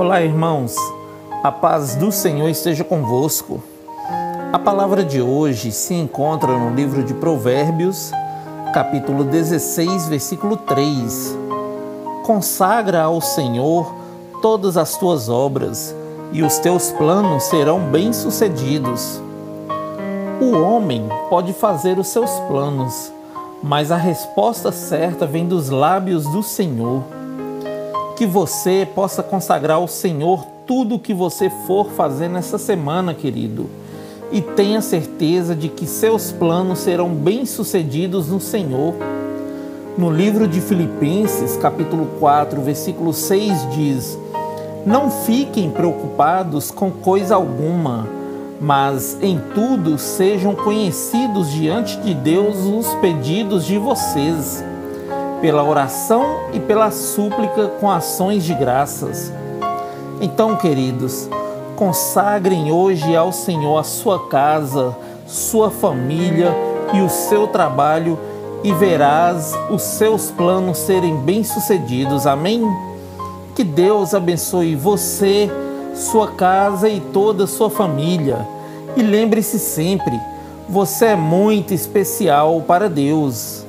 Olá, irmãos. A paz do Senhor esteja convosco. A palavra de hoje se encontra no livro de Provérbios, capítulo 16, versículo 3. Consagra ao Senhor todas as tuas obras, e os teus planos serão bem-sucedidos. O homem pode fazer os seus planos, mas a resposta certa vem dos lábios do Senhor. Que você possa consagrar ao Senhor tudo o que você for fazer nessa semana, querido. E tenha certeza de que seus planos serão bem-sucedidos no Senhor. No livro de Filipenses, capítulo 4, versículo 6 diz: Não fiquem preocupados com coisa alguma mas em tudo sejam conhecidos diante de Deus os pedidos de vocês, pela oração e pela súplica com ações de graças. Então, queridos, consagrem hoje ao Senhor a sua casa, sua família e o seu trabalho e verás os seus planos serem bem-sucedidos. Amém? Que Deus abençoe você sua casa e toda a sua família. E lembre-se sempre, você é muito especial para Deus.